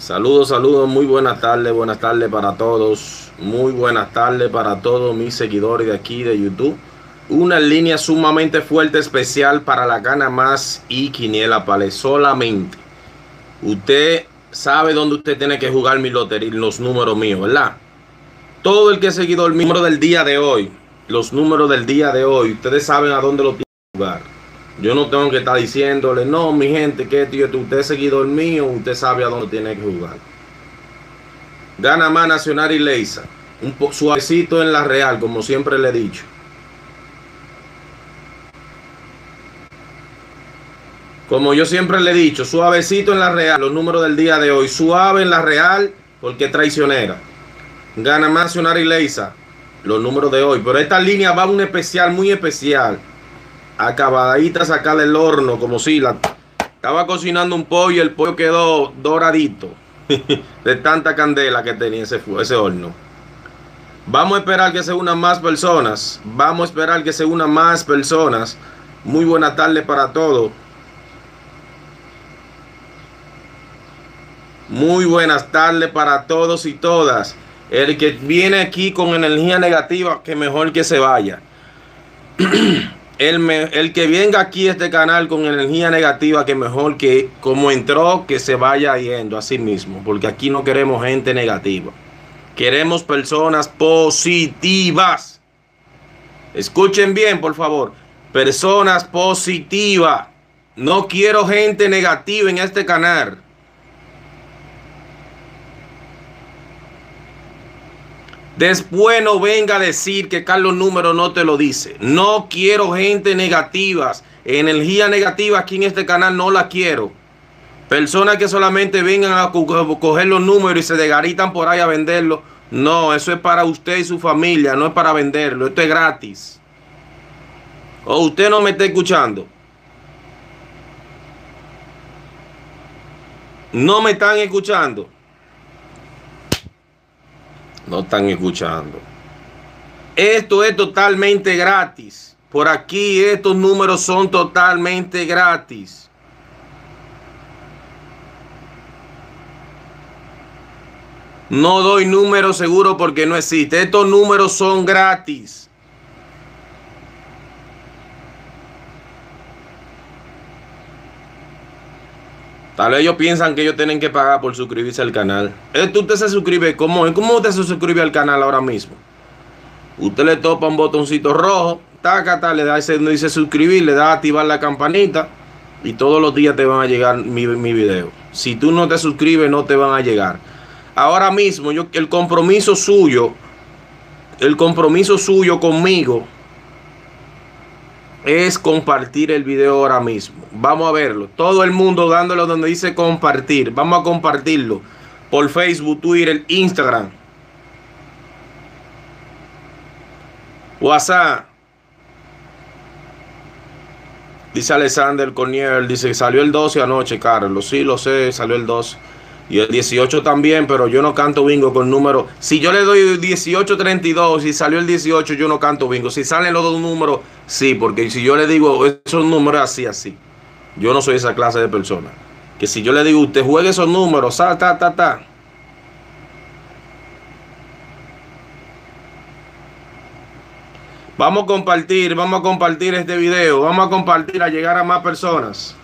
Saludos, saludos, muy buenas tardes, buenas tardes para todos. Muy buenas tardes para todos mis seguidores de aquí de YouTube. Una línea sumamente fuerte, especial para la gana más y Quiniela Pale. Solamente usted sabe dónde usted tiene que jugar mi lotería, los números míos, ¿verdad? Todo el que ha seguido el número del día de hoy, los números del día de hoy, ustedes saben a dónde lo tienen que jugar. Yo no tengo que estar diciéndole, no, mi gente, que tío, usted es seguidor mío, usted sabe a dónde tiene que jugar. Gana más Nacional y Leisa. Un suavecito en la Real, como siempre le he dicho. Como yo siempre le he dicho, suavecito en la Real, los números del día de hoy. Suave en la Real, porque es traicionera. Gana más Nacional y Leisa, los números de hoy. Pero esta línea va a un especial, muy especial acabadita sacar del horno, como si la estaba cocinando un pollo y el pollo quedó doradito de tanta candela que tenía ese, ese horno. Vamos a esperar que se unan más personas. Vamos a esperar que se unan más personas. Muy buena tarde para todos. Muy buenas tardes para todos y todas. El que viene aquí con energía negativa, que mejor que se vaya. el, que venga aquí a este canal con energía negativa, que mejor que como entró, que se vaya yendo a sí mismo, porque aquí no queremos gente negativa. Queremos personas positivas. Escuchen bien, por favor. Personas positivas. No quiero gente negativa en este canal. Después no venga a decir que Carlos Número no te lo dice. No quiero gente negativa. Energía negativa aquí en este canal no la quiero. Personas que solamente vengan a coger los números y se degaritan por ahí a venderlo. No, eso es para usted y su familia, no es para venderlo. Esto es gratis. O usted no me está escuchando. No me están escuchando no están escuchando. Esto es totalmente gratis. Por aquí estos números son totalmente gratis. No doy números seguros porque no existe. Estos números son gratis. Tal vez ellos piensan que ellos tienen que pagar por suscribirse al canal. Esto usted se suscribe, ¿cómo, ¿cómo usted se suscribe al canal ahora mismo? Usted le topa un botoncito rojo, taca, le da ese, dice suscribir, le da activar la campanita y todos los días te van a llegar mi, mi video. Si tú no te suscribes, no te van a llegar. Ahora mismo, yo, el compromiso suyo, el compromiso suyo conmigo es compartir el video ahora mismo. Vamos a verlo. Todo el mundo dándolo donde dice compartir. Vamos a compartirlo por Facebook, Twitter, Instagram. WhatsApp. Dice Alexander Corniel, dice salió el 12 anoche, Carlos. Sí, lo sé, salió el 12. Y el 18 también, pero yo no canto bingo con número. Si yo le doy 1832 y salió el 18, yo no canto bingo. Si salen los dos números, sí, porque si yo le digo esos números así, así. Yo no soy esa clase de persona. Que si yo le digo, usted juegue esos números, ta, ta, ta, ta. Vamos a compartir, vamos a compartir este video, vamos a compartir a llegar a más personas.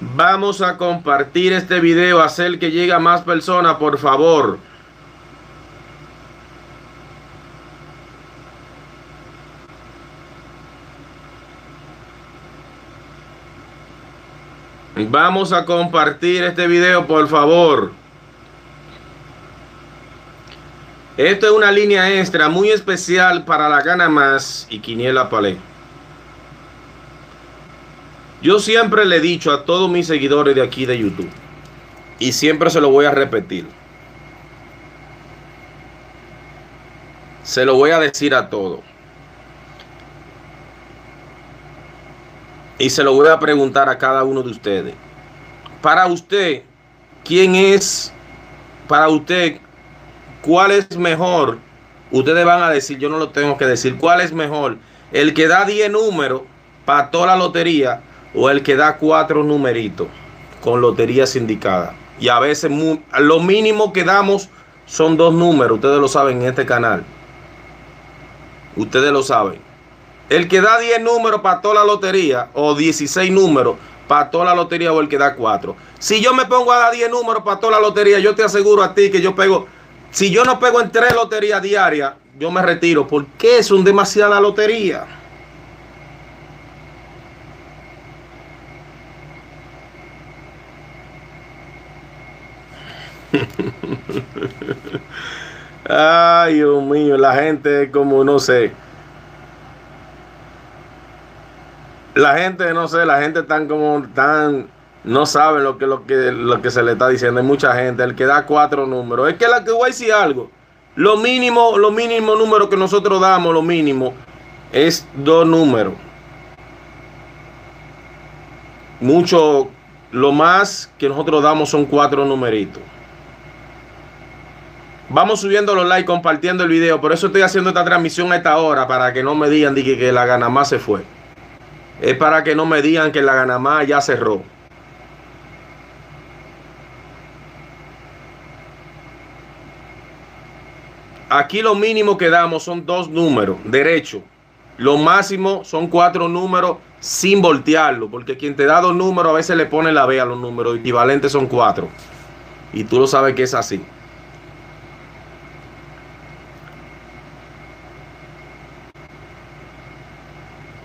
Vamos a compartir este video, hacer que llegue a más personas, por favor. Vamos a compartir este video, por favor. Esto es una línea extra muy especial para la gana más y Quiniela Palé. Yo siempre le he dicho a todos mis seguidores de aquí de YouTube, y siempre se lo voy a repetir, se lo voy a decir a todos. Y se lo voy a preguntar a cada uno de ustedes. Para usted, ¿quién es? Para usted, ¿cuál es mejor? Ustedes van a decir, yo no lo tengo que decir, ¿cuál es mejor? El que da 10 números para toda la lotería o el que da cuatro numeritos con lotería sindicada. Y a veces lo mínimo que damos son dos números. Ustedes lo saben en este canal. Ustedes lo saben. El que da 10 números para toda la lotería o 16 números para toda la lotería o el que da 4. Si yo me pongo a dar 10 números para toda la lotería, yo te aseguro a ti que yo pego. Si yo no pego en tres loterías diarias, yo me retiro. porque es un demasiada lotería? Ay, Dios mío, la gente como no sé. La gente, no sé, la gente tan como tan no sabe lo que, lo que, lo que se le está diciendo. Hay mucha gente, el que da cuatro números. Es que la que voy a decir algo. Lo mínimo, lo mínimo número que nosotros damos, lo mínimo, es dos números. Mucho, lo más que nosotros damos son cuatro numeritos. Vamos subiendo los likes, compartiendo el video. Por eso estoy haciendo esta transmisión a esta hora, para que no me digan que, que la Ganamá se fue. Es para que no me digan que la Ganamá ya cerró. Aquí lo mínimo que damos son dos números, derecho. Lo máximo son cuatro números sin voltearlo, porque quien te da dos números a veces le pone la B a los números, equivalentes son cuatro. Y tú lo sabes que es así.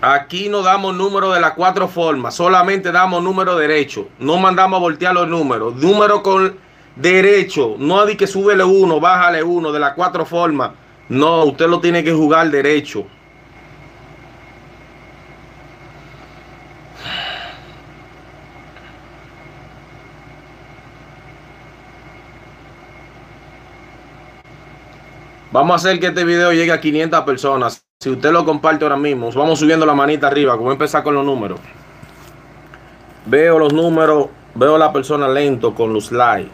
Aquí no damos número de las cuatro formas, solamente damos número derecho. No mandamos a voltear los números. Número con derecho. No hay que súbele uno, bájale uno de las cuatro formas. No, usted lo tiene que jugar derecho. Vamos a hacer que este video llegue a 500 personas. Si usted lo comparte ahora mismo, vamos subiendo la manita arriba. Como empezar con los números. Veo los números, veo la persona lento con los likes.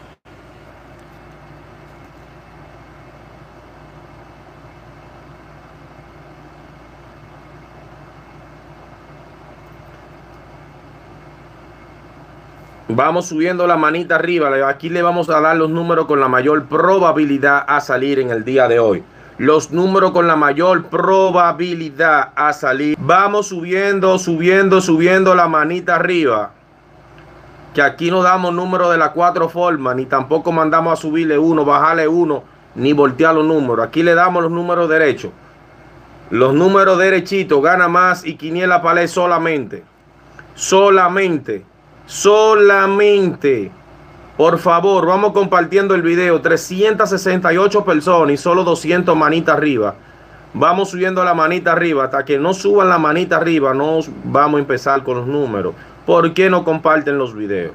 Vamos subiendo la manita arriba. Aquí le vamos a dar los números con la mayor probabilidad a salir en el día de hoy los números con la mayor probabilidad a salir. Vamos subiendo, subiendo, subiendo la manita arriba. Que aquí no damos números de las cuatro formas, ni tampoco mandamos a subirle uno, bajarle uno, ni voltear los números. Aquí le damos los números derechos. Los números derechitos, gana más y quiniela palé solamente. Solamente. Solamente. Por favor, vamos compartiendo el video. 368 personas y solo 200 manitas arriba. Vamos subiendo la manita arriba. Hasta que no suban la manita arriba, no vamos a empezar con los números. ¿Por qué no comparten los videos?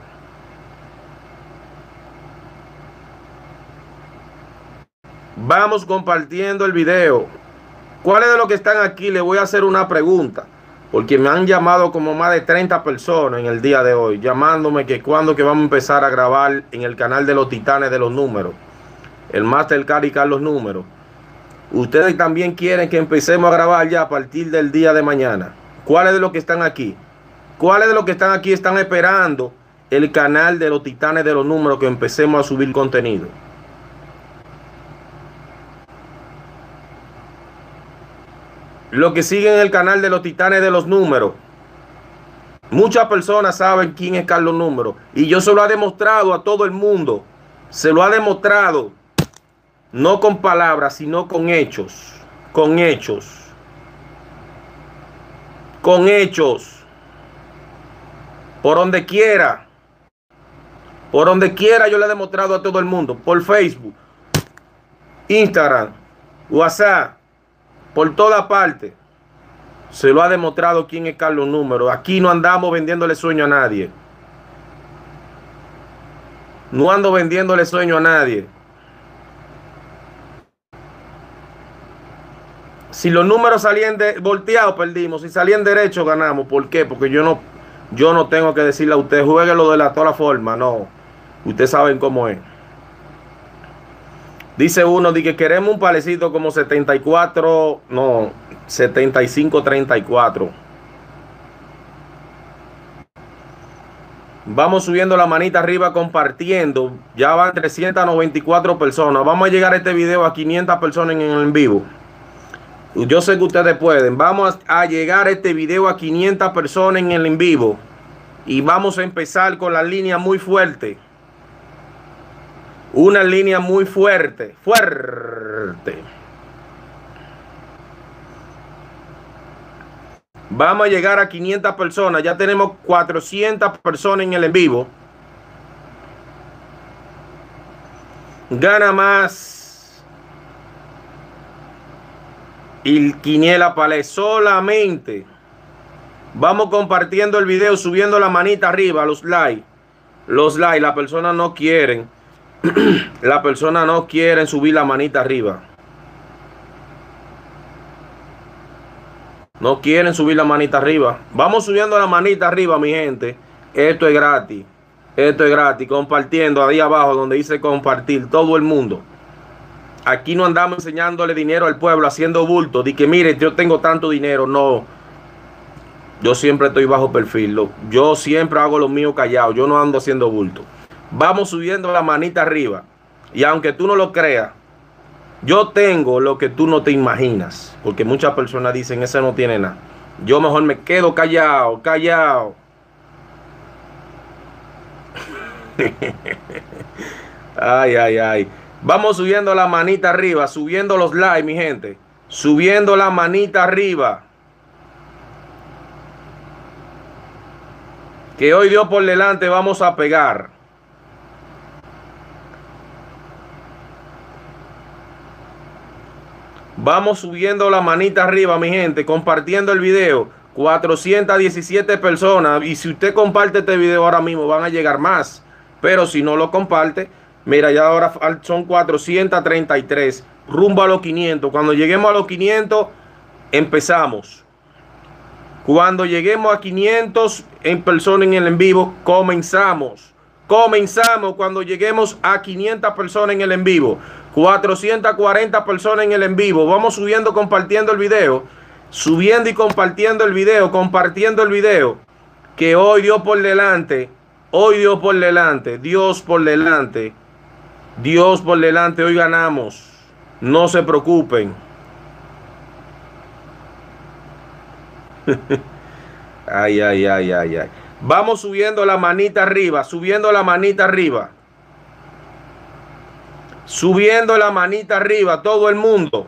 Vamos compartiendo el video. ¿Cuáles de los que están aquí? Le voy a hacer una pregunta porque me han llamado como más de 30 personas en el día de hoy, llamándome que cuando que vamos a empezar a grabar en el canal de los titanes de los números, el Mastercard y Carlos Números. Ustedes también quieren que empecemos a grabar ya a partir del día de mañana. ¿Cuáles de los que están aquí? ¿Cuáles de los que están aquí están esperando el canal de los titanes de los números que empecemos a subir contenido? Lo que siguen el canal de los titanes de los números. Muchas personas saben quién es Carlos Número. Y yo se lo ha demostrado a todo el mundo. Se lo ha demostrado. No con palabras, sino con hechos. Con hechos. Con hechos. Por donde quiera. Por donde quiera yo le he demostrado a todo el mundo. Por Facebook. Instagram. WhatsApp por toda parte. Se lo ha demostrado quién es Carlos Número. Aquí no andamos vendiéndole sueño a nadie. No ando vendiéndole sueño a nadie. Si los números salían de volteados, perdimos. Si salían derechos, ganamos. ¿Por qué? Porque yo no, yo no tengo que decirle a usted, juegue lo de la toda forma. No. Ustedes saben cómo es. Dice uno, de que queremos un palecito como 74, no, 75-34. Vamos subiendo la manita arriba compartiendo. Ya van 394 personas. Vamos a llegar a este video a 500 personas en el en vivo. Yo sé que ustedes pueden. Vamos a llegar a este video a 500 personas en el en vivo. Y vamos a empezar con la línea muy fuerte. Una línea muy fuerte. Fuerte. Vamos a llegar a 500 personas. Ya tenemos 400 personas en el en vivo. Gana más. Y Quiniela Palé solamente. Vamos compartiendo el video, subiendo la manita arriba, los likes. Los likes, la persona no quieren. la persona no quieren subir la manita arriba. No quieren subir la manita arriba. Vamos subiendo la manita arriba, mi gente. Esto es gratis. Esto es gratis. Compartiendo ahí abajo donde dice compartir. Todo el mundo. Aquí no andamos enseñándole dinero al pueblo, haciendo bulto. De que mire, yo tengo tanto dinero. No. Yo siempre estoy bajo perfil. Yo siempre hago lo mío callado. Yo no ando haciendo bulto. Vamos subiendo la manita arriba. Y aunque tú no lo creas, yo tengo lo que tú no te imaginas, porque muchas personas dicen, ese no tiene nada. Yo mejor me quedo callado, callado. ay, ay, ay. Vamos subiendo la manita arriba, subiendo los likes, mi gente. Subiendo la manita arriba. Que hoy Dios por delante vamos a pegar. Vamos subiendo la manita arriba, mi gente, compartiendo el video. 417 personas. Y si usted comparte este video ahora mismo, van a llegar más. Pero si no lo comparte, mira, ya ahora son 433. Rumbo a los 500. Cuando lleguemos a los 500, empezamos. Cuando lleguemos a 500 en persona en el en vivo, comenzamos. Comenzamos cuando lleguemos a 500 personas en el en vivo. 440 personas en el en vivo. Vamos subiendo, compartiendo el video. Subiendo y compartiendo el video. Compartiendo el video. Que hoy Dios por delante. Hoy Dios por delante. Dios por delante. Dios por delante. Hoy ganamos. No se preocupen. ay, ay, ay, ay, ay. Vamos subiendo la manita arriba. Subiendo la manita arriba. Subiendo la manita arriba, todo el mundo.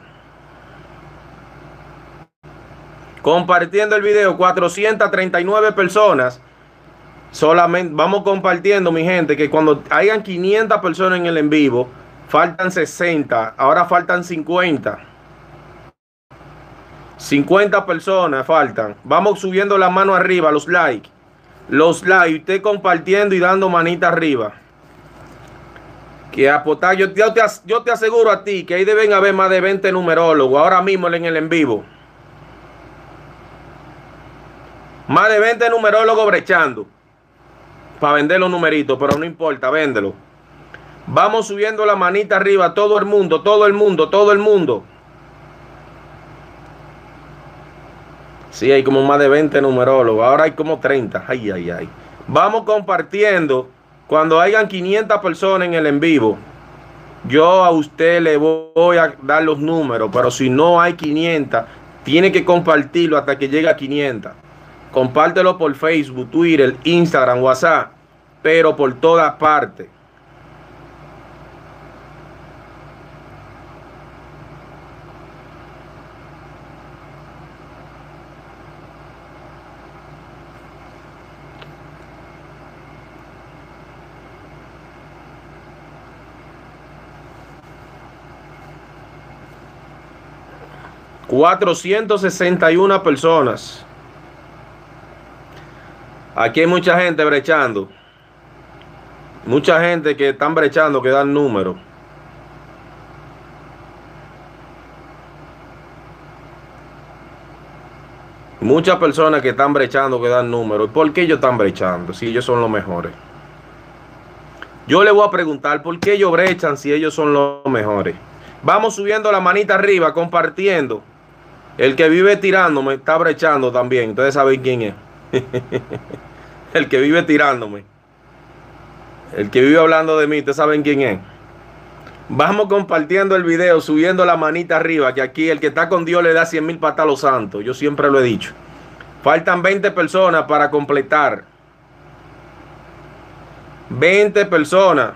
Compartiendo el video, 439 personas. Solamente vamos compartiendo, mi gente, que cuando hayan 500 personas en el en vivo, faltan 60, ahora faltan 50. 50 personas faltan. Vamos subiendo la mano arriba, los likes. Los likes, usted compartiendo y dando manita arriba que apostar, yo, yo, te, yo te aseguro a ti que ahí deben haber más de 20 numerólogos ahora mismo en el en vivo. Más de 20 numerólogos brechando para vender los numeritos, pero no importa, véndelo. Vamos subiendo la manita arriba, todo el mundo, todo el mundo, todo el mundo. Sí, hay como más de 20 numerólogos, ahora hay como 30. Ay, ay, ay. Vamos compartiendo cuando hayan 500 personas en el en vivo, yo a usted le voy a dar los números, pero si no hay 500, tiene que compartirlo hasta que llegue a 500. Compártelo por Facebook, Twitter, Instagram, WhatsApp, pero por todas partes. 461 personas. Aquí hay mucha gente brechando. Mucha gente que están brechando, que dan número. Muchas personas que están brechando, que dan números. ¿Por qué ellos están brechando? Si ellos son los mejores. Yo le voy a preguntar, ¿por qué ellos brechan si ellos son los mejores? Vamos subiendo la manita arriba, compartiendo. El que vive tirándome está brechando también. Ustedes saben quién es. el que vive tirándome. El que vive hablando de mí, ustedes saben quién es. Vamos compartiendo el video, subiendo la manita arriba, que aquí el que está con Dios le da 100 mil patas a los santos. Yo siempre lo he dicho. Faltan 20 personas para completar. 20 personas.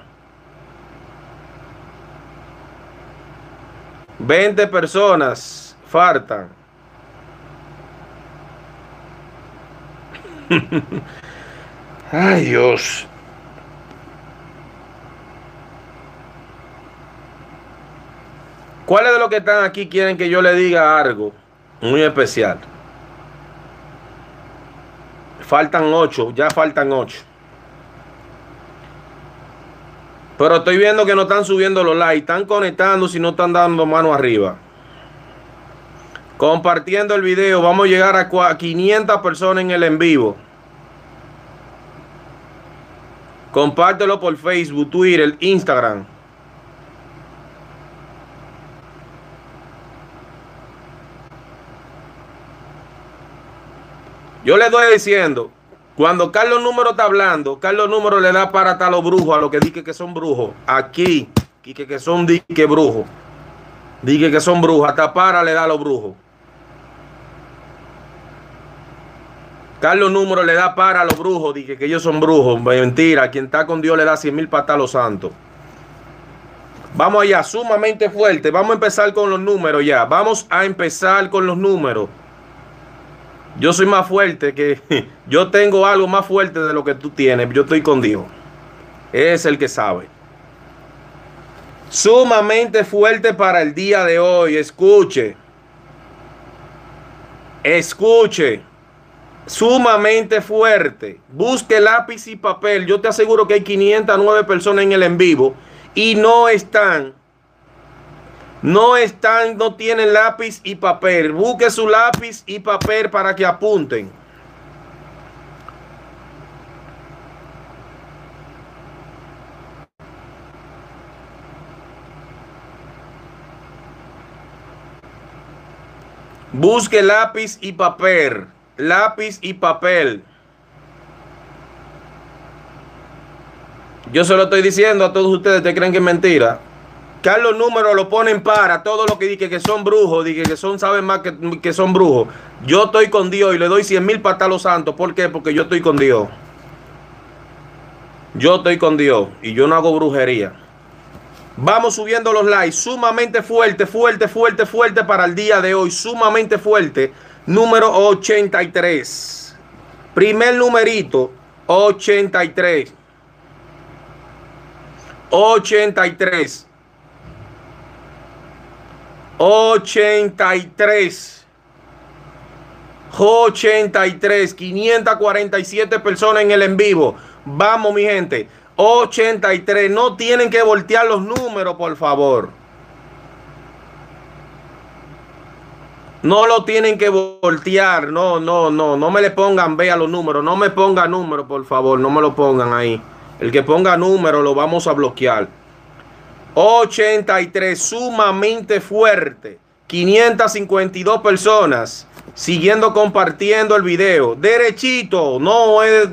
20 personas faltan. Ay Dios. ¿Cuáles de los que están aquí quieren que yo le diga algo muy especial? Faltan ocho, ya faltan ocho. Pero estoy viendo que no están subiendo los likes, están conectando si no están dando mano arriba. Compartiendo el video, vamos a llegar a 500 personas en el en vivo. Compártelo por Facebook, Twitter, Instagram. Yo le doy diciendo, cuando Carlos Número está hablando, Carlos Número le da para a los brujos, a los que dije que son brujos. Aquí, que, que son dique brujos. Dije que son brujos, hasta para le da a los brujos. Carlos Número le da para a los brujos, dije que ellos son brujos. Mentira, quien está con Dios le da 100 mil patas a los santos. Vamos allá, sumamente fuerte. Vamos a empezar con los números ya. Vamos a empezar con los números. Yo soy más fuerte que... Yo tengo algo más fuerte de lo que tú tienes. Yo estoy con Dios. Es el que sabe. Sumamente fuerte para el día de hoy. Escuche. Escuche. Sumamente fuerte. Busque lápiz y papel. Yo te aseguro que hay 509 personas en el en vivo y no están no están, no tienen lápiz y papel. Busque su lápiz y papel para que apunten. Busque lápiz y papel. Lápiz y papel. Yo se lo estoy diciendo a todos ustedes, ¿te creen que es mentira? Carlos Número lo ponen para todo lo que dije que son brujos, dije que son, saben más que, que son brujos. Yo estoy con Dios y le doy 100 mil patas a los santos. ¿Por qué? Porque yo estoy con Dios. Yo estoy con Dios y yo no hago brujería. Vamos subiendo los likes. Sumamente fuerte, fuerte, fuerte, fuerte para el día de hoy. Sumamente fuerte. Número 83. Primer numerito, 83. 83. 83. 83. 547 personas en el en vivo. Vamos, mi gente. 83. No tienen que voltear los números, por favor. No lo tienen que voltear. No, no, no. No me le pongan ve a los números. No me ponga números, por favor. No me lo pongan ahí. El que ponga número lo vamos a bloquear. 83, sumamente fuerte. 552 personas siguiendo compartiendo el video. Derechito, no es...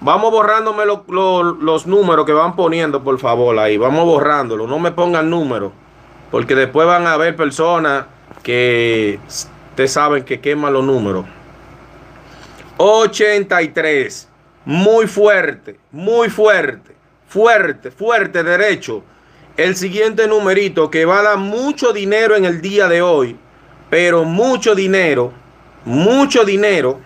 Vamos borrándome los números que van poniendo, por favor, ahí. Vamos borrándolo. No me pongan números. Porque después van a haber personas que ustedes saben que queman los números. 83. Muy fuerte, muy fuerte. Fuerte, fuerte, derecho el siguiente numerito que va a dar mucho dinero en el día de hoy, pero mucho dinero, mucho dinero.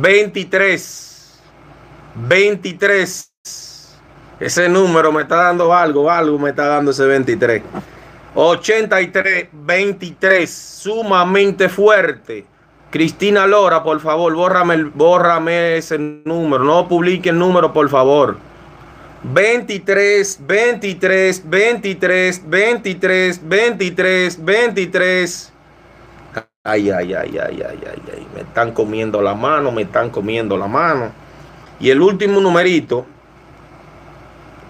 Veintitrés. Veintitrés. Ese número me está dando algo, algo me está dando ese 23. 83, 23, sumamente fuerte. Cristina Lora, por favor, bórrame, bórrame ese número. No publique el número, por favor. 23, 23, 23, 23, 23, 23. Ay, ay, ay, ay, ay, ay, ay. Me están comiendo la mano, me están comiendo la mano. Y el último numerito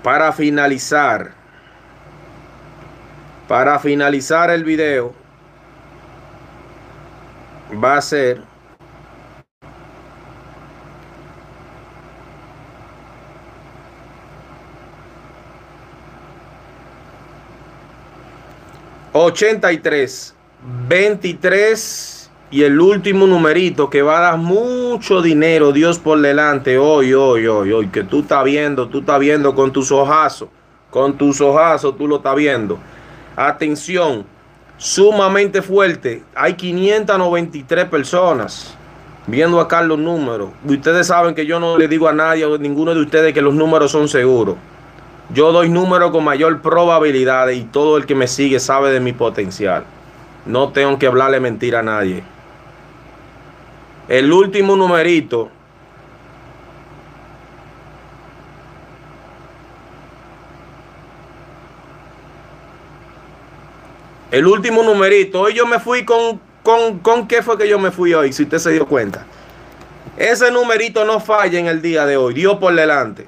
para finalizar, para finalizar el video, va a ser ochenta y tres, veintitrés y el último numerito que va a dar mucho dinero, Dios por delante, hoy, hoy, hoy, hoy, que tú estás viendo, tú estás viendo con tus ojazos, con tus ojazos, tú lo estás viendo. Atención, sumamente fuerte. Hay 593 personas viendo acá los números. Ustedes saben que yo no le digo a nadie, a ninguno de ustedes, que los números son seguros. Yo doy números con mayor probabilidad y todo el que me sigue sabe de mi potencial. No tengo que hablarle mentira a nadie. El último numerito El último numerito. Hoy yo me fui con, con, con qué fue que yo me fui hoy, si usted se dio cuenta. Ese numerito no falla en el día de hoy. Dios por delante.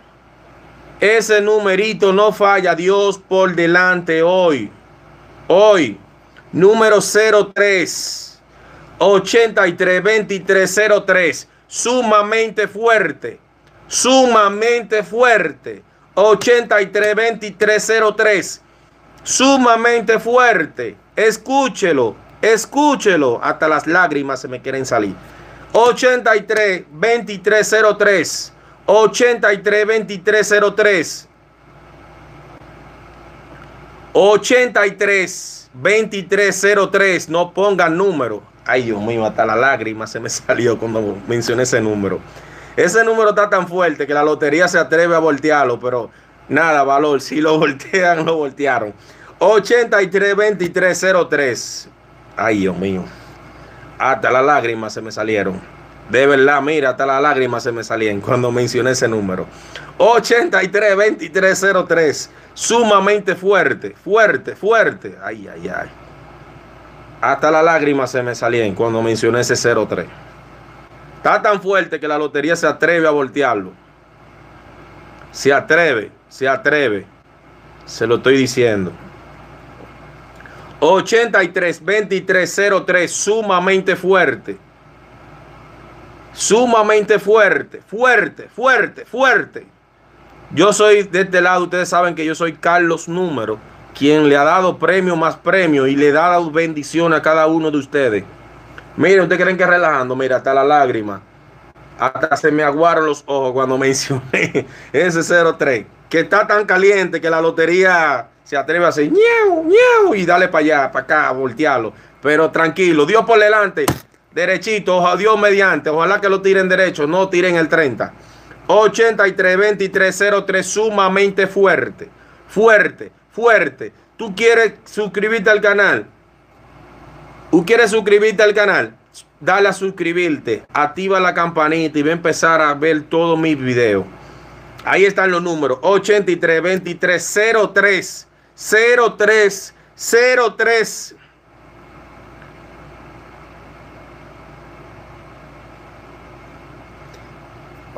Ese numerito no falla. Dios por delante hoy. Hoy. Número 03. 83 23 03. Sumamente fuerte. Sumamente fuerte. 83 23 03 sumamente fuerte. Escúchelo, escúchelo. Hasta las lágrimas se me quieren salir. 83 2303 83 2303 83 2303 no pongan número. Ay, Dios mío, hasta la lágrima se me salió cuando mencioné ese número. Ese número está tan fuerte que la lotería se atreve a voltearlo, pero Nada, valor. Si lo voltean, lo voltearon. 83-2303. Ay, Dios mío. Hasta las lágrimas se me salieron. De verdad, mira, hasta las lágrimas se me salían cuando mencioné ese número. 83-2303. Sumamente fuerte, fuerte, fuerte. Ay, ay, ay. Hasta las lágrimas se me salían cuando mencioné ese 03. Está tan fuerte que la lotería se atreve a voltearlo. Se atreve se atreve, se lo estoy diciendo. 83 23 03 sumamente fuerte. Sumamente fuerte, fuerte, fuerte, fuerte. Yo soy de este lado, ustedes saben que yo soy Carlos Número, quien le ha dado premio más premio y le ha dado bendición a cada uno de ustedes. Miren, ustedes creen que relajando, mira, hasta la lágrima. Hasta se me aguaron los ojos cuando mencioné ese 03 que está tan caliente que la lotería se atreve a hacer ñeu, ñeu, y dale para allá, para acá, voltearlo. Pero tranquilo, Dios por delante, derechito, Dios mediante, ojalá que lo tiren derecho, no tiren el 30. 83 23 03 sumamente fuerte, fuerte, fuerte. Tú quieres suscribirte al canal. Tú quieres suscribirte al canal. Dale a suscribirte, activa la campanita y va a empezar a ver todos mis videos. Ahí están los números. 83, 23, 03, 03, 03.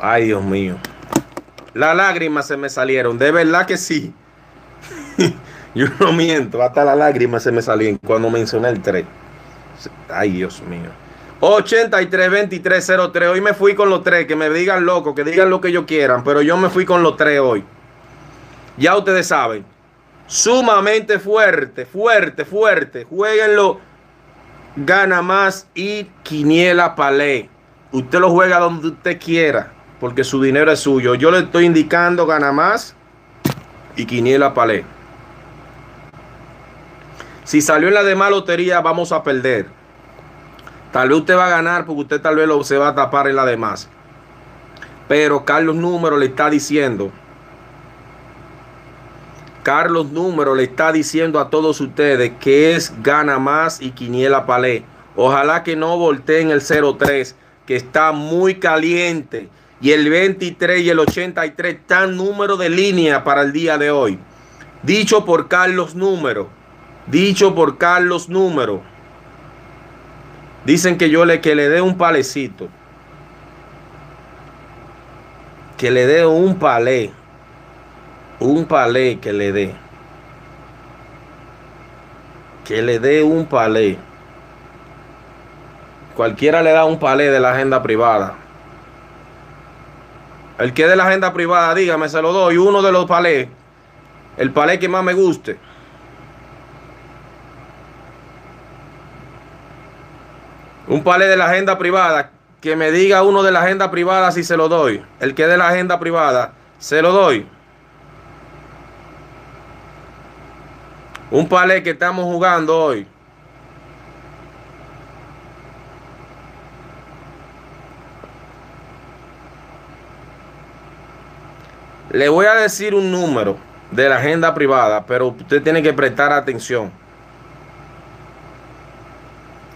Ay, Dios mío. Las lágrimas se me salieron. De verdad que sí. Yo no miento. Hasta las lágrimas se me salieron cuando mencioné el 3. Ay, Dios mío. 83-2303. Hoy me fui con los tres. Que me digan loco, que digan lo que ellos quieran. Pero yo me fui con los tres hoy. Ya ustedes saben. Sumamente fuerte, fuerte, fuerte. Jueguenlo. Gana más y Quiniela Palé. Usted lo juega donde usted quiera. Porque su dinero es suyo. Yo le estoy indicando gana más y Quiniela Palé. Si salió en la demás lotería, vamos a perder. Tal vez usted va a ganar porque usted tal vez lo, se va a tapar en la demás. Pero Carlos Número le está diciendo. Carlos Número le está diciendo a todos ustedes que es gana más y Quiniela Palé. Ojalá que no volteen el 03, que está muy caliente. Y el 23 y el 83 están número de línea para el día de hoy. Dicho por Carlos Número. Dicho por Carlos Número. Dicen que yo le, que le dé un palecito. Que le dé un palé. un palé que le dé. Que le dé un palé. Cualquiera le da un palé de la agenda privada. El que de la agenda privada, dígame, se lo doy. Uno de los palés. El palé que más me guste. Un palé de la agenda privada. Que me diga uno de la agenda privada si se lo doy. El que de la agenda privada, se lo doy. Un palé que estamos jugando hoy. Le voy a decir un número de la agenda privada, pero usted tiene que prestar atención.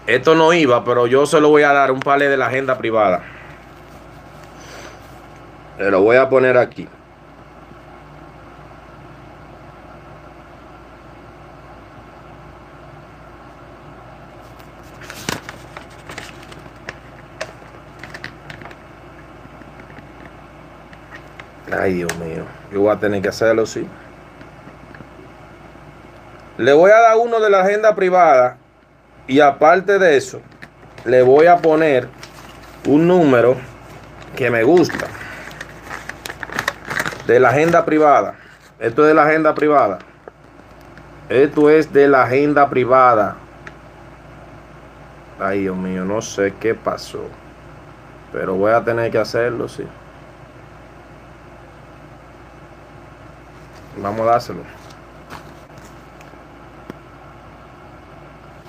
Esto no iba, pero yo se lo voy a dar un palé de la agenda privada. Se lo voy a poner aquí. Ay, Dios mío. Yo voy a tener que hacerlo, sí. Le voy a dar uno de la agenda privada. Y aparte de eso, le voy a poner un número que me gusta. De la agenda privada. Esto es de la agenda privada. Esto es de la agenda privada. Ay, Dios mío, no sé qué pasó. Pero voy a tener que hacerlo, sí. Vamos a dárselo.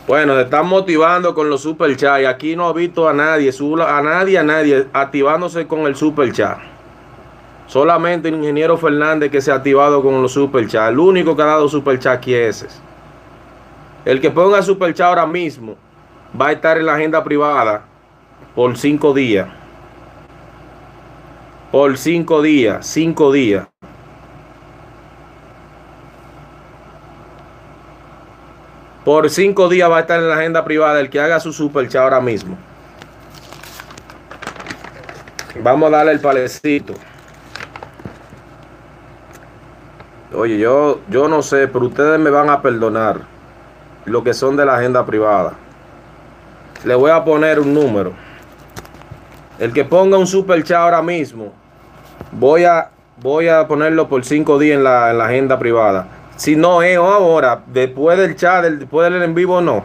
Bueno, se están motivando con los super chat. Aquí no ha visto a nadie, a nadie, a nadie activándose con el super chat. Solamente el ingeniero Fernández que se ha activado con los super chat. El único que ha dado super chat aquí es ese. El que ponga super chat ahora mismo va a estar en la agenda privada por cinco días. Por cinco días, cinco días. Por cinco días va a estar en la agenda privada el que haga su super chat ahora mismo. Vamos a darle el palecito. Oye, yo, yo no sé, pero ustedes me van a perdonar lo que son de la agenda privada. Le voy a poner un número. El que ponga un super chat ahora mismo, voy a, voy a ponerlo por cinco días en la, en la agenda privada. Si no es ahora, después del chat, después del en vivo, no.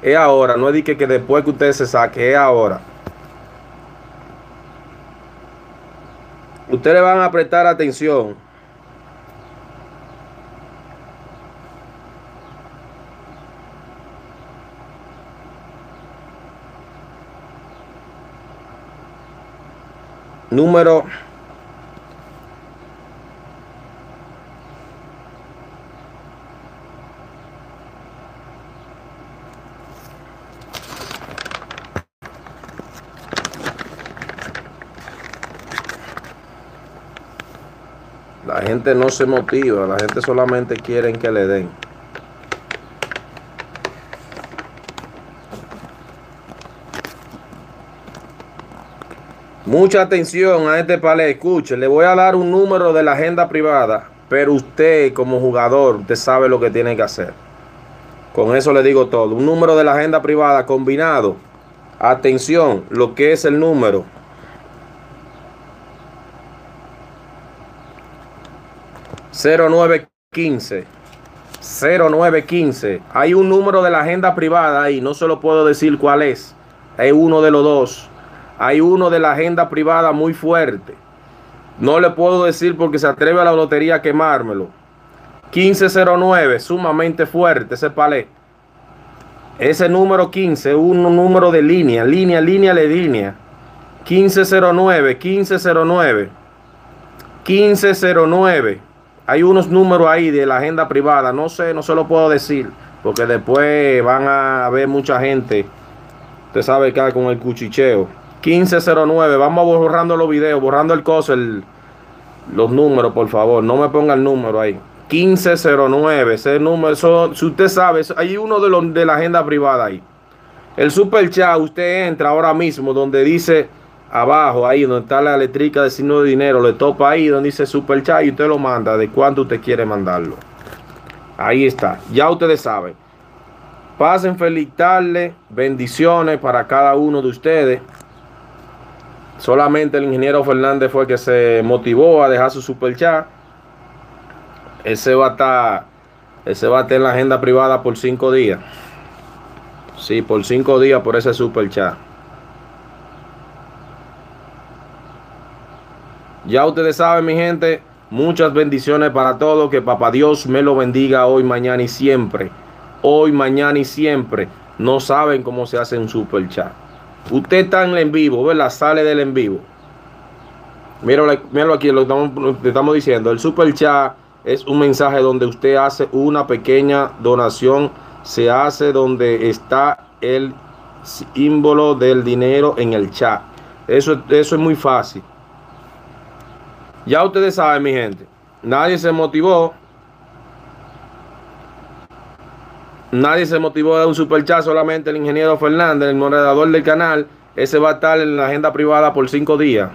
Es ahora, no es que, después que usted se saque, es ahora. Ustedes van a prestar atención. Número La no se motiva, la gente solamente quiere que le den. Mucha atención a este palé. Escuche, le voy a dar un número de la agenda privada, pero usted como jugador, usted sabe lo que tiene que hacer. Con eso le digo todo. Un número de la agenda privada combinado. Atención, lo que es el número 0915. 0915. Hay un número de la agenda privada ahí, no se lo puedo decir cuál es. Hay uno de los dos. Hay uno de la agenda privada muy fuerte. No le puedo decir porque se atreve a la lotería a quemármelo. 1509, sumamente fuerte ese palé. Ese número 15, un número de línea, línea, línea, de línea. 1509, 1509. 1509. Hay unos números ahí de la agenda privada, no sé, no se lo puedo decir, porque después van a haber mucha gente, usted sabe que con el cuchicheo. 1509, vamos borrando los videos, borrando el coso, los números, por favor, no me ponga el número ahí. 1509, ese número, si usted sabe, hay uno de los de la agenda privada ahí. El super chat, usted entra ahora mismo donde dice abajo, ahí donde está la eléctrica de signo de dinero, le topa ahí donde dice super chat y usted lo manda de cuánto usted quiere mandarlo. Ahí está, ya ustedes saben. Pasen feliz tarde, bendiciones para cada uno de ustedes. Solamente el ingeniero Fernández fue que se motivó a dejar su super chat. Ese va a estar, ese va a estar en la agenda privada por cinco días. Sí, por cinco días por ese super chat. Ya ustedes saben, mi gente, muchas bendiciones para todos. Que Papá Dios me lo bendiga hoy, mañana y siempre. Hoy, mañana y siempre. No saben cómo se hace un super chat. Usted está en el en vivo, ¿verdad? Sale del en vivo. Míralo, míralo aquí, lo estamos, estamos diciendo. El super chat es un mensaje donde usted hace una pequeña donación. Se hace donde está el símbolo del dinero en el chat. Eso, eso es muy fácil. Ya ustedes saben, mi gente. Nadie se motivó. Nadie se motivó de un super chat, solamente el ingeniero Fernández, el moderador del canal. Ese va a estar en la agenda privada por cinco días.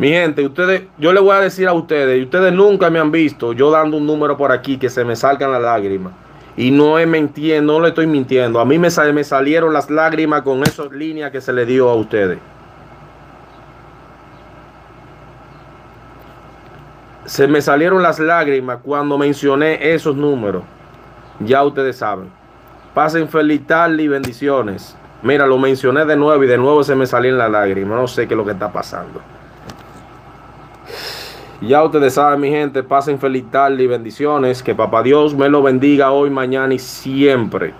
Mi gente, ustedes, yo le voy a decir a ustedes, ustedes nunca me han visto yo dando un número por aquí que se me salgan las lágrimas. Y no es mintiendo, no le estoy mintiendo. A mí me, me salieron las lágrimas con esas líneas que se le dio a ustedes. Se me salieron las lágrimas cuando mencioné esos números. Ya ustedes saben. Pasen feliz tarde y bendiciones. Mira, lo mencioné de nuevo y de nuevo se me salieron las lágrimas. No sé qué es lo que está pasando. Ya ustedes saben, mi gente, pasen feliz tarde y bendiciones. Que papá Dios me lo bendiga hoy, mañana y siempre.